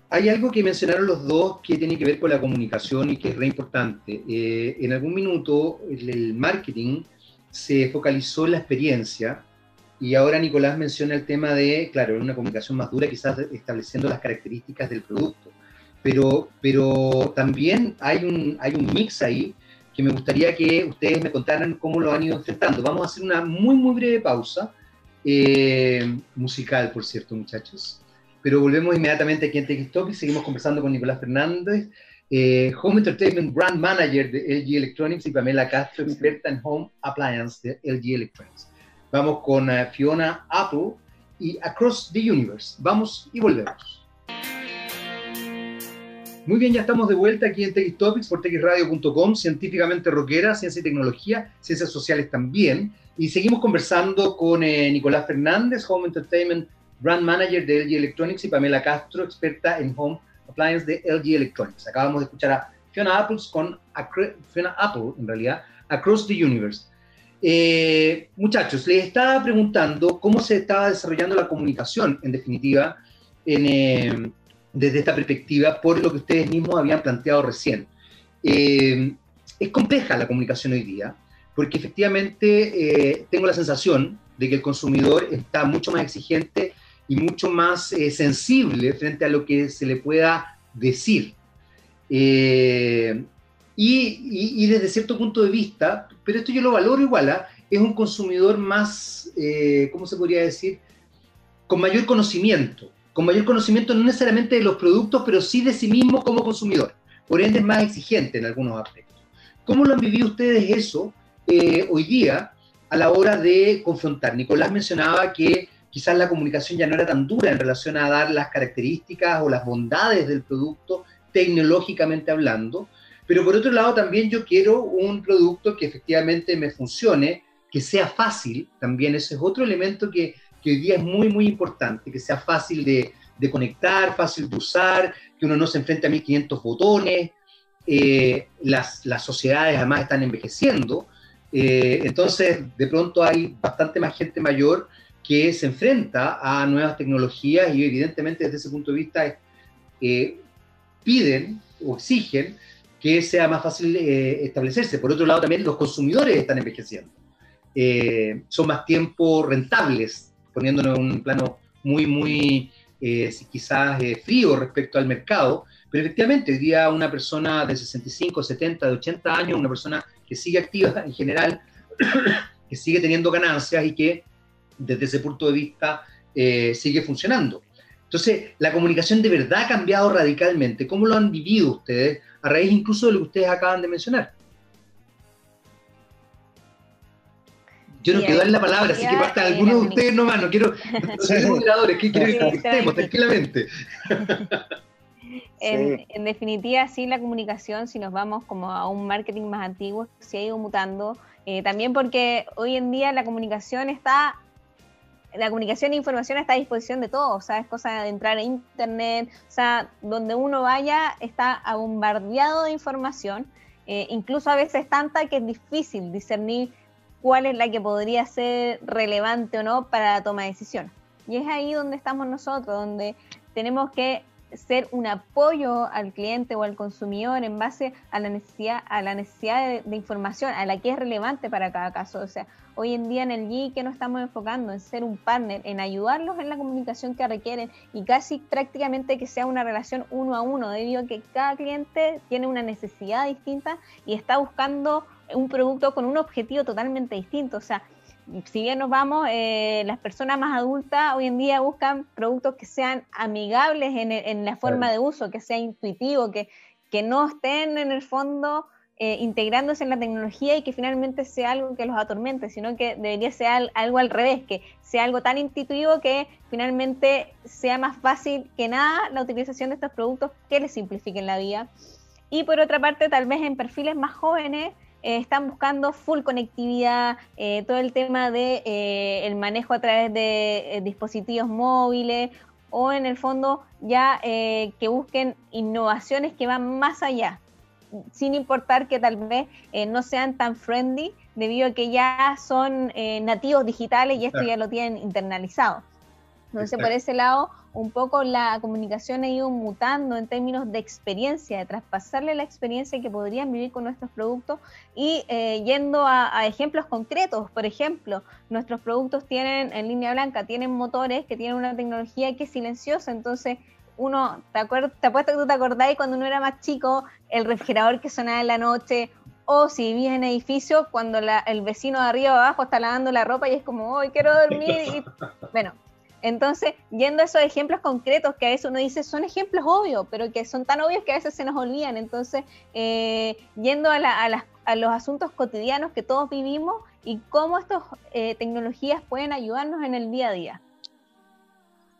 Hay algo que mencionaron los dos que tiene que ver con la comunicación y que es re importante. Eh, en algún minuto el marketing se focalizó en la experiencia y ahora Nicolás menciona el tema de, claro, una comunicación más dura, quizás estableciendo las características del producto. Pero, pero también hay un, hay un mix ahí que me gustaría que ustedes me contaran cómo lo han ido enfrentando. Vamos a hacer una muy, muy breve pausa, eh, musical, por cierto, muchachos. Pero volvemos inmediatamente aquí en TX y seguimos conversando con Nicolás Fernández, eh, Home Entertainment Brand Manager de LG Electronics y Pamela Castro, experta en Home Appliance de LG Electronics. Vamos con eh, Fiona Apple y Across the Universe. Vamos y volvemos. Muy bien, ya estamos de vuelta aquí en TX Topics por txradio.com, científicamente rockera, ciencia y tecnología, ciencias sociales también. Y seguimos conversando con eh, Nicolás Fernández, Home Entertainment Brand Manager de LG Electronics, y Pamela Castro, experta en Home Appliance de LG Electronics. Acabamos de escuchar a Fiona Apple con Fiona Apple, en realidad, Across the Universe. Eh, muchachos, les estaba preguntando cómo se estaba desarrollando la comunicación, en definitiva, eh, desde esta perspectiva, por lo que ustedes mismos habían planteado recién. Eh, es compleja la comunicación hoy día, porque efectivamente tengo la sensación de que el consumidor está mucho más exigente y mucho más sensible frente a lo que se le pueda decir. Y, desde cierto punto de vista, pero esto yo lo valoro igual, ¿ah? es un consumidor más, eh, ¿cómo se podría decir? Con mayor conocimiento, con mayor conocimiento no necesariamente de los productos, pero sí de sí mismo como consumidor. Por ende es más exigente en algunos aspectos. ¿Cómo lo han vivido ustedes eso eh, hoy día a la hora de confrontar? Nicolás mencionaba que quizás la comunicación ya no era tan dura en relación a dar las características o las bondades del producto tecnológicamente hablando, Pero por otro lado, también yo quiero un producto que efectivamente me funcione, que sea fácil, también ese es otro elemento que, que hoy día es muy, muy importante, que sea fácil de, de conectar, fácil de usar, que uno no se enfrente a 1500 botones. Eh, las, las, sociedades además están envejeciendo, eh, entonces de pronto hay bastante más gente mayor que se enfrenta a nuevas tecnologías y evidentemente desde ese punto de vista eh, piden o exigen que sea más fácil establecerse. Por otro lado, también los consumidores están envejeciendo. son más tiempo rentables, poniéndonos en un plano muy, muy eh, quizás eh, frío respecto al mercado, pero efectivamente hoy una persona de 65, 70, de 80 años, una persona que sigue activa en general, que sigue teniendo ganancias y que desde ese punto de vista eh, sigue funcionando. Entonces, la comunicación de verdad ha cambiado radicalmente. ¿Cómo lo han vivido ustedes a raíz incluso de lo que ustedes acaban de mencionar? Yo no quiero darle la palabra, así que parta alguno de ustedes nomás, no quiero ser moderadores, que quiero que estemos tranquilamente. En, definitiva, sí, la comunicación, si nos vamos como a un marketing más antiguo, se ha ido mutando. Eh, también porque hoy en día la comunicación está, la comunicación e información está a disposición de todos, o sea, es cosa de entrar a internet, o sea, donde uno vaya está bombardeado de información, eh, incluso a veces tanta que es difícil discernir cuál es la que podría ser relevante o no para la toma de decisión. Y es ahí donde estamos nosotros, donde tenemos que ser un apoyo al cliente o al consumidor en base a la necesidad, a la necesidad de, información, a la que es relevante para cada caso. O sea, hoy en día en el GI que nos estamos enfocando en ser un partner, en ayudarlos en la comunicación que requieren y casi prácticamente que sea una relación uno a uno, debido a que cada cliente tiene una necesidad distinta y está buscando un producto con un objetivo totalmente distinto. O sea, si bien nos vamos, eh, las personas más adultas hoy en día buscan productos que sean amigables en, la forma de uso, que sea intuitivo, que, que no estén en el fondo eh, integrándose en la tecnología y que finalmente sea algo que los atormente, sino que debería ser algo al revés, que sea algo tan intuitivo que finalmente sea más fácil que nada la utilización de estos productos que les simplifiquen la vida. Y por otra parte, tal vez en perfiles más jóvenes, eh, están buscando full conectividad, eh, todo el tema de el manejo a través de dispositivos móviles o en el fondo ya que busquen innovaciones que van más allá, sin importar que tal vez no sean tan friendly debido a que ya son nativos digitales y esto ya lo tienen internalizado. Entonces, por ese lado, un poco la comunicación ha ido mutando en términos de experiencia, de traspasarle la experiencia que podrían vivir con nuestros productos y eh, yendo a, ejemplos concretos. Por ejemplo, nuestros productos tienen, en línea blanca, tienen motores que tienen una tecnología que es silenciosa, entonces uno, ¿te, acuerdas, te apuesto que tú te acordáis cuando uno era más chico, el refrigerador que sonaba en la noche, o si vivías en edificio, cuando el vecino de arriba o abajo está lavando la ropa y es como, hoy quiero dormir. Y, bueno, entonces, yendo a esos ejemplos concretos que a veces uno dice son ejemplos obvios, pero que son tan obvios que a veces se nos olvidan. Entonces, eh, yendo a, los asuntos cotidianos que todos vivimos y cómo estas eh, tecnologías pueden ayudarnos en el día a día.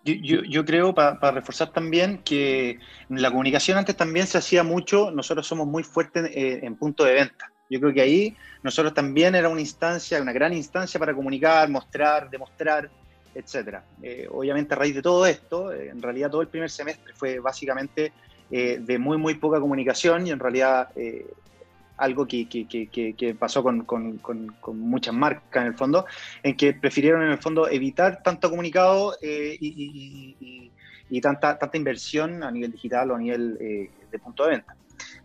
Yo, creo, para reforzar también, que la comunicación antes también se hacía mucho, nosotros somos muy fuertes eh, en punto de venta. Yo creo que ahí nosotros también era una instancia, una gran instancia para comunicar, mostrar, demostrar etcétera. Eh, obviamente a raíz de todo esto, eh, en realidad todo el primer semestre fue básicamente de muy, muy poca comunicación y en realidad algo que, que, que, pasó con, con, con, muchas marcas en el fondo, en que prefirieron en el fondo evitar tanto comunicado y, y, y, tanta, tanta inversión a nivel digital o a nivel de punto de venta.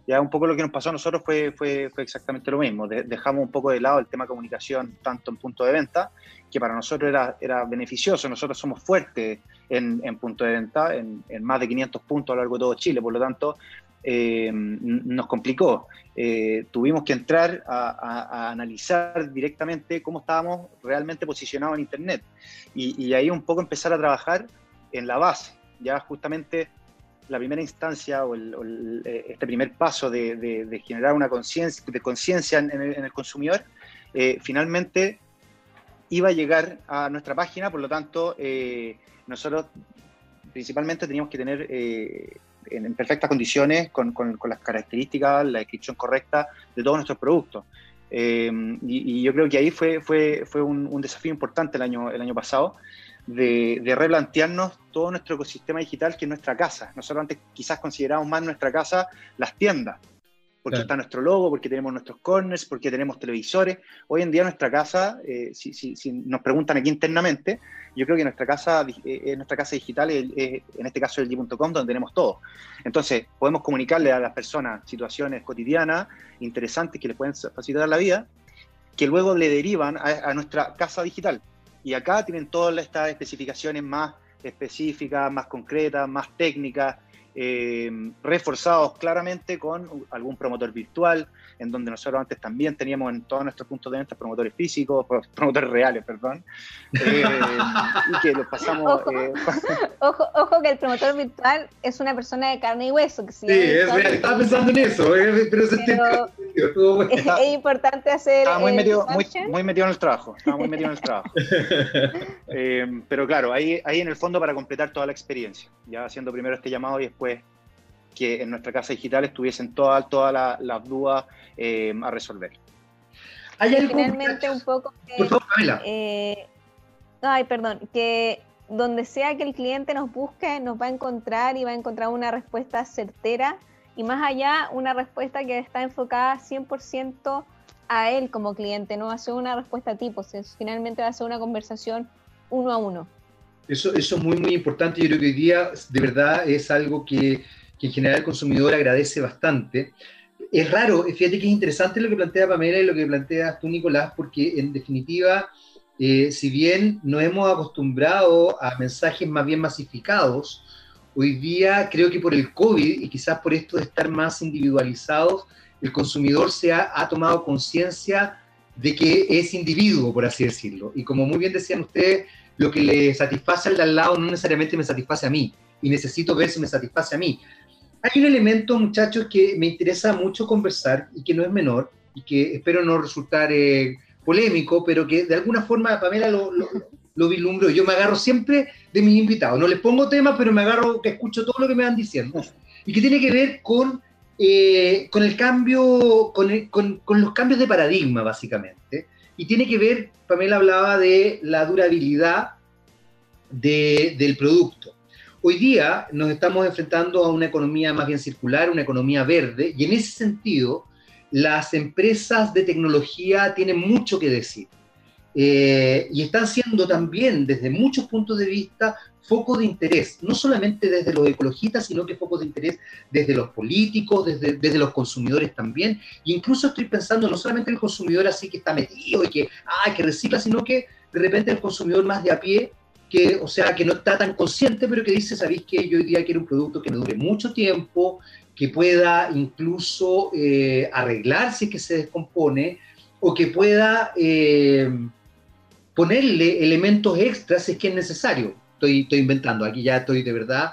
Ya un poco lo que nos pasó a nosotros fue, fue, fue exactamente lo mismo. dejamos un poco de lado el tema de comunicación tanto en punto de venta que para nosotros era, era beneficioso. Nosotros somos fuertes en, en punto de venta, en, en, más de 500 puntos a lo largo de todo Chile, por lo tanto, eh, nos complicó. Eh, tuvimos que entrar a, analizar directamente cómo estábamos realmente posicionados en Internet. Y, ahí un poco empezar a trabajar en la base, ya justamente la primera instancia o, eh, este primer paso de, generar una conciencia de conciencia en, el consumidor, finalmente iba a llegar a nuestra página, por lo tanto, nosotros principalmente teníamos que tener en, perfectas condiciones, con, con, las características, la descripción correcta de todos nuestros productos. Eh, y, yo creo que ahí fue, fue, fue un, un, desafío importante el año, el año pasado de, de, replantearnos todo nuestro ecosistema digital que es nuestra casa. Nosotros antes quizás considerábamos más nuestra casa las tiendas, porque está nuestro logo, porque tenemos nuestros corners, porque tenemos televisores. Hoy en día nuestra casa, eh, si, si, si, nos preguntan aquí internamente, yo creo que nuestra casa, eh, nuestra casa digital es, en este caso el G.com, donde tenemos todo. Entonces, podemos comunicarle a las personas situaciones cotidianas, interesantes, que les pueden facilitar la vida, que luego le derivan a, a nuestra casa digital. Y acá tienen todas estas especificaciones más específicas, más concretas, más técnicas, eh, reforzados claramente con algún promotor virtual, en donde nosotros antes también teníamos en todos nuestros puntos de venta promotores físicos, promotores reales, perdón, eh, y que los pasamos... Eh, ojo, ojo, que el promotor virtual es una persona de carne y hueso. Que sí, es real, estaba pensando en eso, pero, se pero es, es, importante hacer... Estaba muy metido, muy, muy, metido en el trabajo, estaba muy metido en el trabajo. pero claro, ahí, ahí en el fondo para completar toda la experiencia, ya haciendo primero este llamado y después que en nuestra casa digital estuviesen todas todas las dudas eh, a resolver. ¿Hay Finalmente un poco eh, ay, perdón, que donde sea que el cliente nos busque, nos va a encontrar y va a encontrar una respuesta certera y más allá una respuesta que está enfocada 100% a él como cliente, no va a ser una respuesta tipo, finalmente va a ser una conversación uno a uno. Eso, eso es muy, muy importante. Yo creo que hoy día de verdad es algo que, que en general el consumidor agradece bastante. Es raro, fíjate que es interesante lo que plantea Pamela y lo que planteas tú, Nicolás, porque en definitiva, eh, si bien no hemos acostumbrado a mensajes más bien masificados, hoy día creo que por el COVID y quizás por esto de estar más individualizados, el consumidor se ha, ha tomado conciencia de que es individuo, por así decirlo. Y como muy bien decían ustedes, lo que le satisface al de al lado no necesariamente me satisface a mí, y necesito ver si me satisface a mí. Hay un elemento, muchachos, que me interesa mucho conversar y que no es menor, y que espero no resultar eh, polémico, pero que de alguna forma Pamela lo, lo, lo Yo me agarro siempre de mis invitados, no les pongo temas, pero me agarro que escucho todo lo que me van diciendo, y que tiene que ver con, eh, con el cambio, con, con, con los cambios de paradigma, básicamente. Y tiene que ver, Pamela hablaba de la durabilidad del producto. Hoy día nos estamos enfrentando a una economía más bien circular, una economía verde, y en ese sentido las empresas de tecnología tienen mucho que decir. Eh, y están siendo también, desde muchos puntos de vista, foco de interés, no solamente desde los ecologistas, sino que foco de interés desde los políticos, desde, desde los consumidores también. E incluso estoy pensando no solamente el consumidor así que está metido y que, ah, que recicla, sino que de repente el consumidor más de a pie, que, o sea, que no está tan consciente, pero que dice, ¿sabéis que yo hoy día quiero un producto que me dure mucho tiempo, que pueda incluso eh, arreglarse que se descompone, o que pueda eh, ponerle elementos extras si es que es necesario estoy, estoy inventando, aquí ya estoy de verdad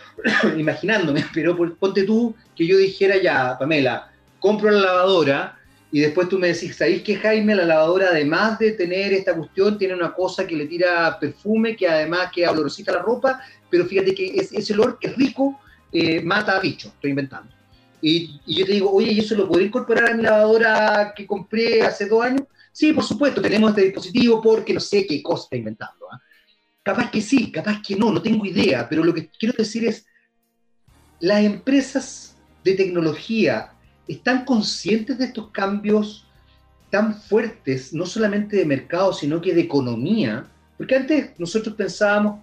imaginándome, pero ponte tú que yo dijera ya, Pamela, compro la lavadora y después tú me decís, ¿sabéis que Jaime, la lavadora, además de tener esta cuestión, tiene una cosa que le tira perfume, que además que olorosita la ropa, pero fíjate que ese olor que es rico, eh, mata a bicho, estoy inventando. Y, yo te digo, oye, ¿y eso lo podría incorporar a mi lavadora que compré hace dos años? Sí, por supuesto, tenemos este dispositivo porque no sé qué cosa está inventando. ¿eh? Capaz que sí, capaz que no, no tengo idea, pero lo que quiero decir es, las empresas de tecnología están conscientes de estos cambios tan fuertes, no solamente de mercado, sino que de economía, porque antes nosotros pensábamos,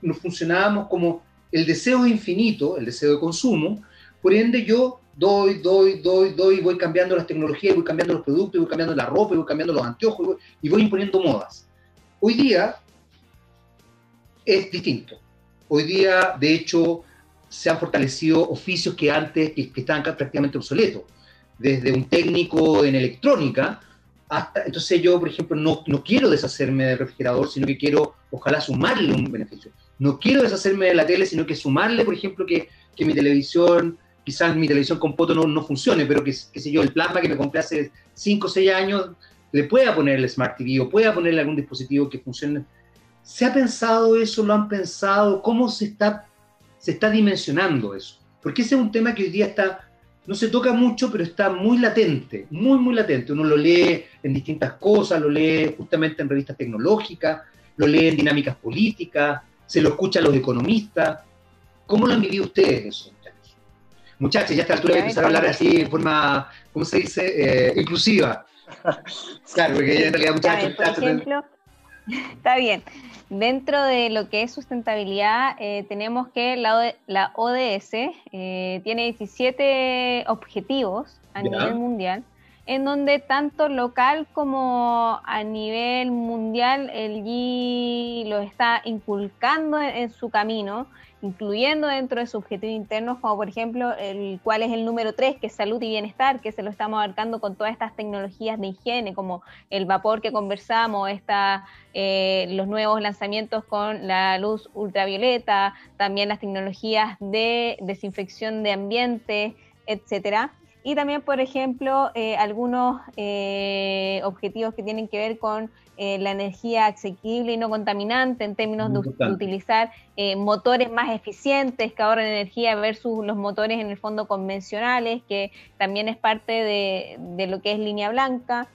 nos funcionábamos como el deseo infinito, el deseo de consumo, por ende yo doy, doy, doy, doy, voy cambiando las tecnologías, voy cambiando los productos, voy cambiando la ropa, voy cambiando los anteojos y voy imponiendo modas. Hoy día es distinto. Hoy día, de hecho, se han fortalecido oficios que antes que, estaban prácticamente obsoletos, desde un técnico en electrónica hasta, entonces yo, por ejemplo, no, no quiero deshacerme del refrigerador, sino que quiero, ojalá, sumarle un beneficio. No quiero deshacerme de la tele, sino que sumarle, por ejemplo, que, que mi televisión, quizás mi televisión con poto no, no funcione, pero que, qué sé yo, el plasma que me compré hace 5 o 6 años, le pueda poner el Smart TV o pueda ponerle algún dispositivo que funcione ¿Se ha pensado eso? ¿Lo han pensado? ¿Cómo se está, se está dimensionando eso? Porque ese es un tema que hoy día está, no se toca mucho, pero está muy latente, muy, muy latente. Uno lo lee en distintas cosas, lo lee justamente en revistas tecnológicas, lo lee en dinámicas políticas, se lo escucha a los economistas. ¿Cómo lo han vivido ustedes eso, muchachos? Ya a esta altura voy a empezar a hablar así de forma, ¿cómo se dice? Eh, inclusiva. Claro, porque ya en realidad muchachos... Por ejemplo, está bien. Dentro de lo que es sustentabilidad, eh, tenemos que la, la ODS eh, tiene 17 objetivos a nivel mundial, en donde tanto local como a nivel mundial el GI lo está inculcando en su camino incluyendo dentro de sus objetivos internos, como por ejemplo el cuál es el número 3, que es salud y bienestar, que se lo estamos abarcando con todas estas tecnologías de higiene, como el vapor que conversamos, esta, eh, los nuevos lanzamientos con la luz ultravioleta, también las tecnologías de desinfección de ambiente, etcétera. Y también, por ejemplo, eh, algunos eh, objetivos que tienen que ver con eh, la energía asequible y no contaminante en términos de, utilizar eh, motores más eficientes que ahorran energía versus los motores en el fondo convencionales, que también es parte de, lo que es línea blanca,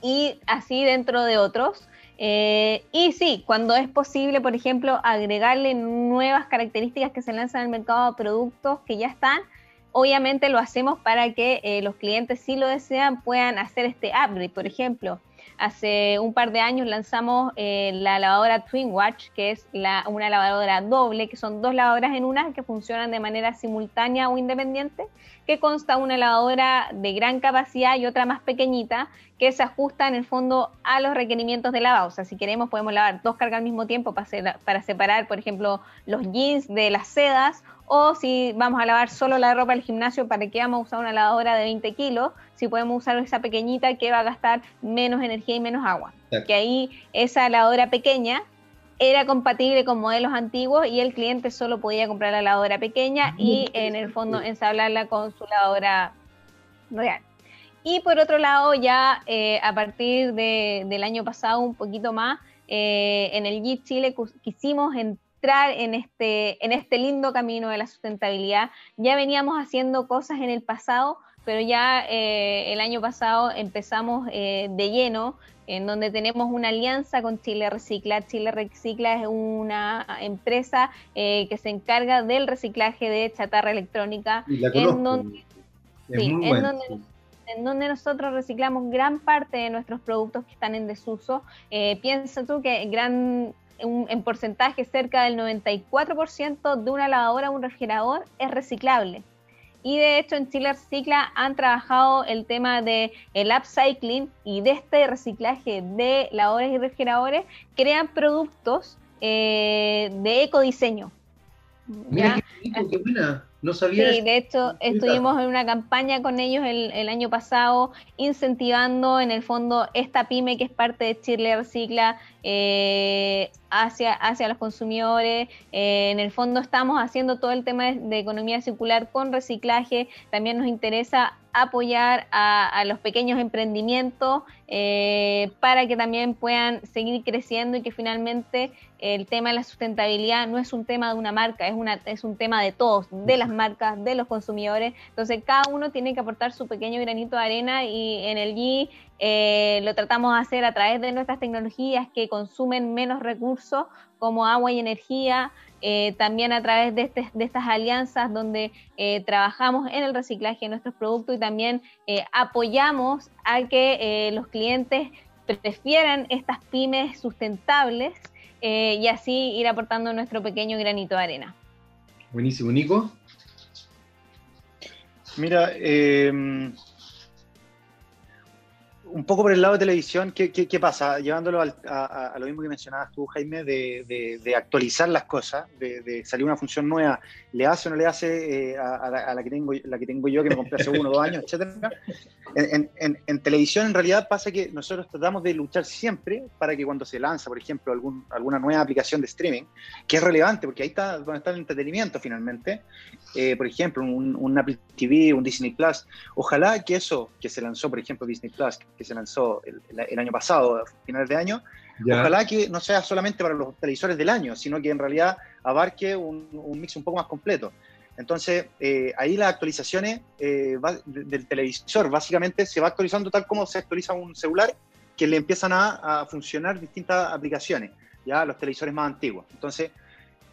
y así dentro de otros. Eh, y sí, cuando es posible, por ejemplo, agregarle nuevas características que se lanzan al mercado a productos que ya están, obviamente lo hacemos para que los clientes, si lo desean, puedan hacer este upgrade. Por ejemplo, Hace un par de años lanzamos eh, la lavadora Twin Watch, que es una lavadora doble, que son dos lavadoras en una que funcionan de manera simultánea o independiente, que consta una lavadora de gran capacidad y otra más pequeñita, que se ajusta en el fondo a los requerimientos de lavado. O sea, si queremos podemos lavar dos cargas al mismo tiempo para, para separar, por ejemplo, los jeans de las sedas o si vamos a lavar solo la ropa del gimnasio, ¿para qué vamos a usar una lavadora de 20 kilos? Si podemos usar esa pequeñita que va a gastar menos energía y menos agua. Que ahí esa lavadora pequeña era compatible con modelos antiguos y el cliente solo podía comprar la lavadora pequeña y en el fondo ensablarla con su lavadora real. Y por otro lado, ya eh, a partir del año pasado, un poquito más, eh, en el GIT Chile quisimos en en este, en este lindo camino de la sustentabilidad. Ya veníamos haciendo cosas en el pasado, pero ya eh, el año pasado empezamos eh, de lleno, en donde tenemos una alianza con Chile Recicla. Chile Recicla es una empresa eh, que se encarga del reciclaje de chatarra electrónica, en donde, en donde nosotros reciclamos gran parte de nuestros productos que están en desuso. piensa tú que gran en porcentaje cerca del 94% de una lavadora o un refrigerador es reciclable. Y de hecho en Chile Recicla han trabajado el tema de el upcycling y de este reciclaje de lavadoras y refrigeradores crean productos eh, de ecodiseño. Mira, qué, buena. No sabía. Sí, de hecho, estuvimos en una campaña con ellos el, año pasado, incentivando en el fondo esta pyme que es parte de Chile Recicla eh, hacia, hacia los consumidores. Eh, en el fondo, estamos haciendo todo el tema de, economía circular con reciclaje. También nos interesa apoyar a, los pequeños emprendimientos eh, para que también puedan seguir creciendo y que finalmente el tema de la sustentabilidad no es un tema de una marca, es, una, es un tema de todos, de las marcas, de los consumidores. Entonces, cada uno tiene que aportar su pequeño granito de arena y en el GI eh, lo tratamos de hacer a través de nuestras tecnologías que consumen menos recursos como agua y energía, eh, también a través de, este, de, estas alianzas donde eh, trabajamos en el reciclaje de nuestros productos y también apoyamos a que los clientes prefieran estas pymes sustentables y así ir aportando nuestro pequeño granito de arena. Buenísimo, Nico. Mira, eh, un poco por el lado de televisión, ¿qué, qué, pasa? Llevándolo a, lo mismo que mencionabas tú, Jaime, de, actualizar las cosas, de, salir una función nueva, ¿le hace o no le hace eh, a, la, que tengo, la que tengo yo, que me compré hace uno dos años, etcétera? En, en, en, televisión, en realidad, pasa que nosotros tratamos de luchar siempre para que cuando se lanza, por ejemplo, algún, alguna nueva aplicación de streaming, que es relevante, porque ahí está donde está el entretenimiento finalmente, eh, por ejemplo, un Apple TV, un Disney Plus, ojalá que eso que se lanzó, por ejemplo, Disney Plus, que se lanzó el, año pasado, a finales de año, ojalá que no sea solamente para los televisores del año, sino que en realidad abarque un, mix un poco más completo. Entonces, eh, ahí las actualizaciones eh, del televisor básicamente se va actualizando tal como se actualiza un celular, que le empiezan a, a funcionar distintas aplicaciones, ya los televisores más antiguos. Entonces,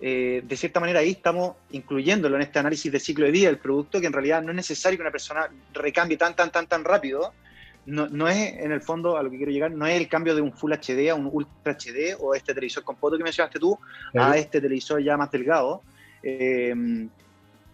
eh, de cierta manera ahí estamos incluyéndolo en este análisis de ciclo de vida del producto, que en realidad no es necesario que una persona recambie tan, tan, tan, tan rápido. No, no es, en el fondo, a lo que quiero llegar, no es el cambio de un Full HD a un Ultra HD o este televisor con foto que mencionaste tú a este televisor ya más delgado, eh,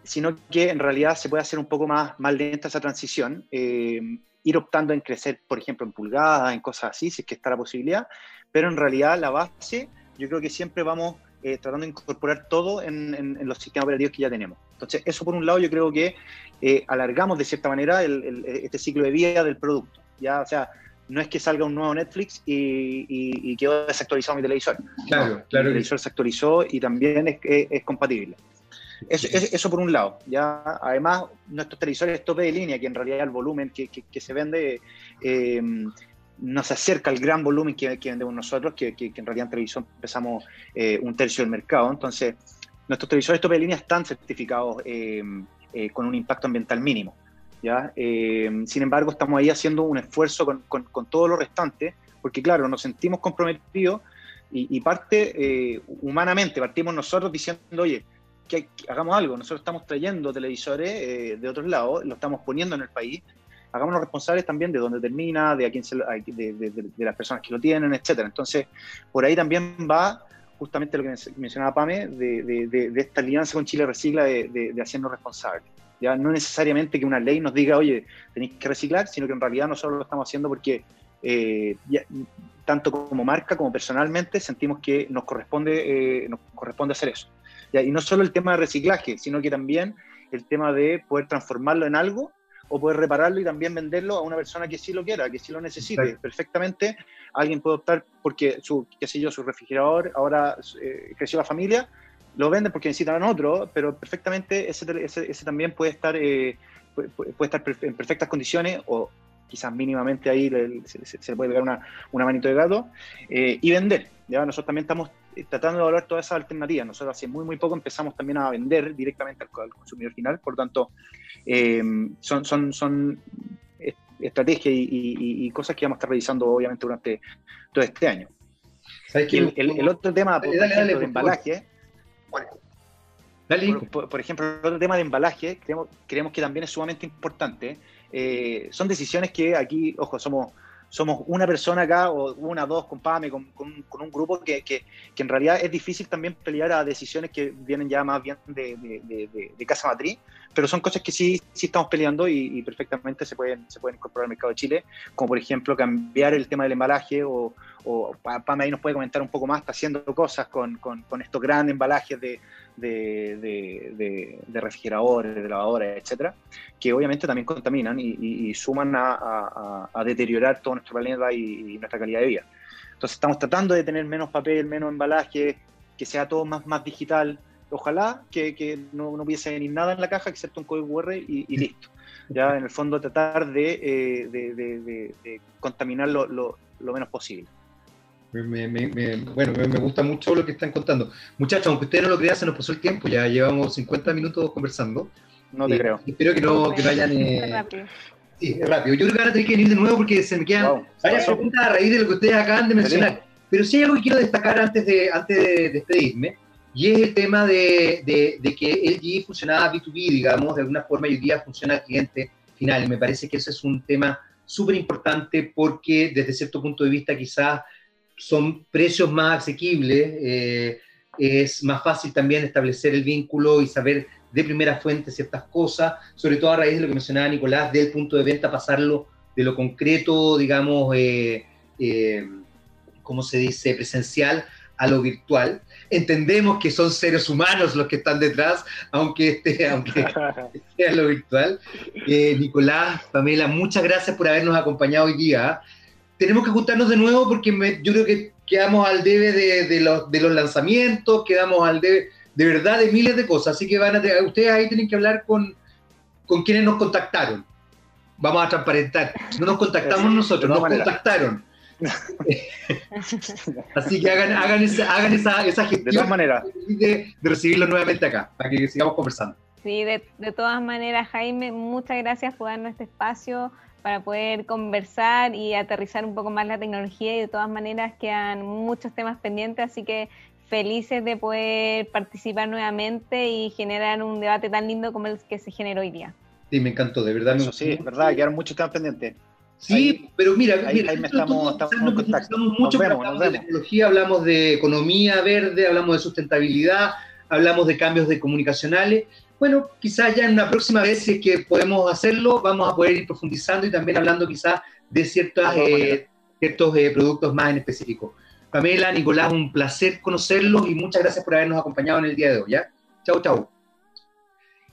sino que en realidad se puede hacer un poco más, más lenta esa transición, eh, ir optando en crecer, por ejemplo, en pulgadas, en cosas así, si es que está la posibilidad, pero en realidad la base, yo creo que siempre vamos eh, tratando de incorporar todo en, los sistemas operativos que ya tenemos. Entonces, eso por un lado yo creo que eh, alargamos de cierta manera este ciclo de vida del producto. ¿Ya? O sea, no es que salga un nuevo Netflix y, y, quedó desactualizado mi televisor. Claro, claro. El televisor se actualizó y también es, compatible. Eso, eso, por un lado. ¿ya? Además, nuestros televisores tope de línea, que en realidad el volumen que, que, se vende eh, no se acerca al gran volumen que, vendemos nosotros, que, en realidad en televisión empezamos eh, un tercio del mercado. Entonces, nuestros televisores tope de línea están certificados eh, eh, con un impacto ambiental mínimo. ¿Ya? sin embargo, estamos ahí haciendo un esfuerzo con, con, todo lo restante, porque claro, nos sentimos comprometidos y, parte humanamente, partimos nosotros diciendo, oye, que, hagamos algo, nosotros estamos trayendo televisores de otros lados, lo estamos poniendo en el país, hagámonos responsables también de dónde termina, de, a quién se, de, de, las personas que lo tienen, etcétera. Entonces, por ahí también va justamente lo que mencionaba Pame, de, esta alianza con Chile Recicla de, hacernos responsables. Ya no necesariamente que una ley nos diga, oye, tenéis que reciclar, sino que en realidad nosotros lo estamos haciendo porque eh, tanto como marca como personalmente sentimos que nos corresponde, eh, nos corresponde hacer eso. ¿ya? Y no solo el tema de reciclaje, sino que también el tema de poder transformarlo en algo o poder repararlo y también venderlo a una persona que sí lo quiera, que sí lo necesite. Perfectamente, alguien puede optar porque su, qué sé yo, su refrigerador, ahora eh, creció la familia, lo venden porque necesitan otro, pero perfectamente ese, ese, también puede estar, eh, puede, estar en perfectas condiciones o quizás mínimamente ahí se, le puede pegar una, una manito de gato eh, y vender. ¿ya? Nosotros también estamos tratando de evaluar todas esas alternativas. Nosotros hace muy, muy poco empezamos también a vender directamente al, consumidor final, por lo tanto, eh, son, son, son estrategias y, cosas que vamos a estar revisando obviamente durante todo este año. el, otro tema, por ejemplo, de embalaje, por, ejemplo, el otro tema de embalaje, creemos, creemos que también es sumamente importante. Eh, son decisiones que aquí, ojo, somos somos una persona acá, o una, dos, con PAME, con, con, un grupo que, que, que, en realidad es difícil también pelear a decisiones que vienen ya más bien de, de, de, casa matriz, pero son cosas que sí, sí estamos peleando y, perfectamente se pueden, se pueden incorporar al mercado de Chile, como por ejemplo cambiar el tema del embalaje o, o Pame ahí nos puede comentar un poco más, está haciendo cosas con, con, con estos grandes embalajes de, de, refrigeradores, de lavadoras, etcétera, que obviamente también contaminan y, suman a, deteriorar todo nuestro planeta y, nuestra calidad de vida. Entonces estamos tratando de tener menos papel, menos embalaje, que sea todo más, digital. Ojalá que, no, no, hubiese ni nada en la caja excepto un código QR y, listo. Ya en el fondo tratar de, eh, contaminar lo menos posible. Me, bueno, me, gusta mucho lo que están contando. Muchachos, aunque ustedes no lo crean, se nos pasó el tiempo, ya llevamos 50 minutos conversando. No te creo. Espero que no, que vayan... Eh, rápido. Sí, es rápido. Yo creo que ahora tengo que venir de nuevo porque se me quedan varias preguntas a raíz de lo que ustedes acaban de mencionar. Pero sí hay algo que quiero destacar antes de, antes de despedirme, y es el tema de, de, de que LG funcionaba B2B, digamos, de alguna forma, y hoy día funciona al cliente final. Y me parece que ese es un tema súper importante porque desde cierto punto de vista quizás son precios más asequibles, eh, es más fácil también establecer el vínculo y saber de primera fuente ciertas cosas, sobre todo a raíz de lo que mencionaba Nicolás, del punto de venta, pasarlo de lo concreto, digamos, eh, eh, ¿cómo se dice?, presencial a lo virtual. Entendemos que son seres humanos los que están detrás, aunque, esté, aunque sea lo virtual. Nicolás, Pamela, muchas gracias por habernos acompañado hoy día tenemos que juntarnos de nuevo porque yo creo que quedamos al debe de, los, de los lanzamientos, quedamos al debe de verdad de miles de cosas. Así que van a, ustedes ahí tienen que hablar con, con quienes nos contactaron. vamos a transparentar. No nos contactamos nosotros, nos contactaron. Así que hagan, hagan, esa, hagan esa, esa gestión de, todas maneras. de, recibirlo nuevamente acá, para que sigamos conversando. Sí, de, de todas maneras, Jaime, muchas gracias por darnos este espacio para poder conversar y aterrizar un poco más la tecnología y de todas maneras quedan muchos temas pendientes, así que felices de poder participar nuevamente y generar un debate tan lindo como el que se generó hoy día. Sí, me encantó, de verdad. Eso sí, es verdad, quedaron muchos temas pendientes. Sí, pero mira, ahí, ahí estamos, estamos en contacto. Mucho, nos vemos, hablamos de tecnología, hablamos de economía verde, hablamos de sustentabilidad, hablamos de cambios de comunicacionales. Bueno, quizás ya en una próxima vez, si es que podemos hacerlo, vamos a poder ir profundizando y también hablando quizás de ciertas, eh, ciertos eh, productos más en específico. Pamela, Nicolás, un placer conocerlos y muchas gracias por habernos acompañado en el día de hoy. ¿ya? Chau, chau.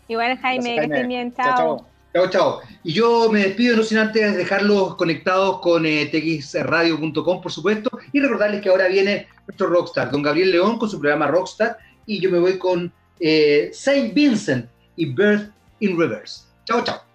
Igual, Jaime, que estén bien. Chao. chao. Chao, chao. Y yo me despido, no sin antes dejarlos conectados con eh, txradio.com, por supuesto, y recordarles que ahora viene nuestro rockstar, don Gabriel León, con su programa Rockstar, y yo me voy con eh, Saint Vincent y Birth in Reverse. Chao, chao.